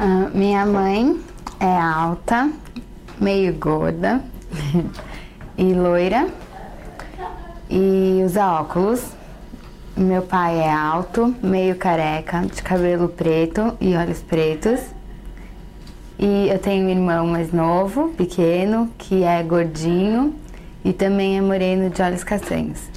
Ah, minha mãe é alta, meio gorda e loira e usa óculos. Meu pai é alto, meio careca, de cabelo preto e olhos pretos. E eu tenho um irmão mais novo, pequeno, que é gordinho e também é moreno de olhos castanhos.